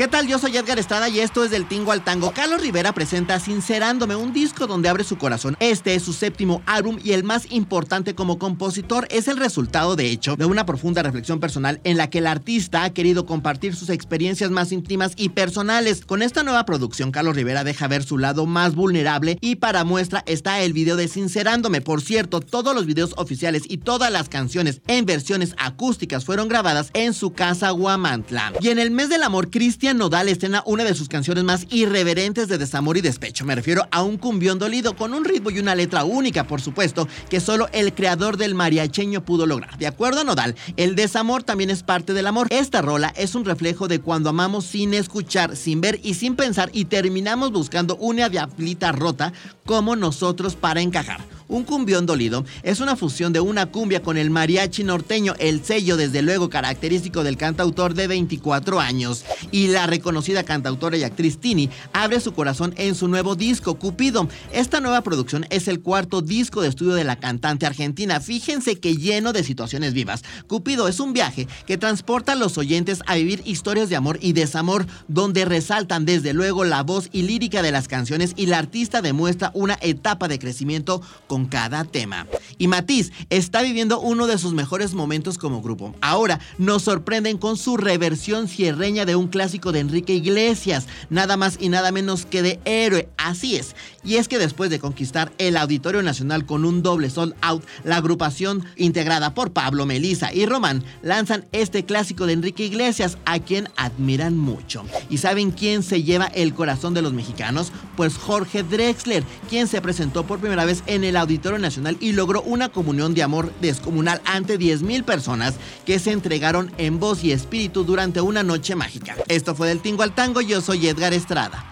¿Qué tal? Yo soy Edgar Estrada y esto es del Tingo al Tango. Carlos Rivera presenta Sincerándome, un disco donde abre su corazón. Este es su séptimo álbum y el más importante como compositor es el resultado, de hecho, de una profunda reflexión personal en la que el artista ha querido compartir sus experiencias más íntimas y personales. Con esta nueva producción, Carlos Rivera deja ver su lado más vulnerable y para muestra está el video de Sincerándome. Por cierto, todos los videos oficiales y todas las canciones en versiones acústicas fueron grabadas en su casa Huamantla. Y en el mes del amor, Cristian Nodal estrena una de sus canciones más irreverentes de desamor y despecho. Me refiero a un cumbión dolido con un ritmo y una letra única, por supuesto, que solo el creador del mariacheño pudo lograr. De acuerdo a Nodal, el desamor también es parte del amor. Esta rola es un reflejo de cuando amamos sin escuchar, sin ver y sin pensar y terminamos buscando una diablita rota como nosotros para encajar. Un cumbión dolido es una fusión de una cumbia con el mariachi norteño, el sello desde luego característico del cantautor de 24 años. Y la reconocida cantautora y actriz Tini abre su corazón en su nuevo disco, Cupido. Esta nueva producción es el cuarto disco de estudio de la cantante argentina. Fíjense que lleno de situaciones vivas. Cupido es un viaje que transporta a los oyentes a vivir historias de amor y desamor, donde resaltan desde luego la voz y lírica de las canciones y la artista demuestra una etapa de crecimiento con cada tema. Y Matiz está viviendo uno de sus mejores momentos como grupo. Ahora nos sorprenden con su reversión cierreña de un clásico de Enrique Iglesias, nada más y nada menos que de héroe. Así es. Y es que después de conquistar el Auditorio Nacional con un doble sold out, la agrupación integrada por Pablo, Melisa y Román lanzan este clásico de Enrique Iglesias, a quien admiran mucho. ¿Y saben quién se lleva el corazón de los mexicanos? Pues Jorge Drexler, quien se presentó por primera vez en el Auditorio Nacional y logró una comunión de amor descomunal ante 10.000 personas que se entregaron en voz y espíritu durante una noche mágica. Esto fue del Tingo al Tango, yo soy Edgar Estrada.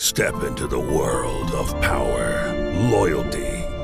Step into the world of power, loyalty,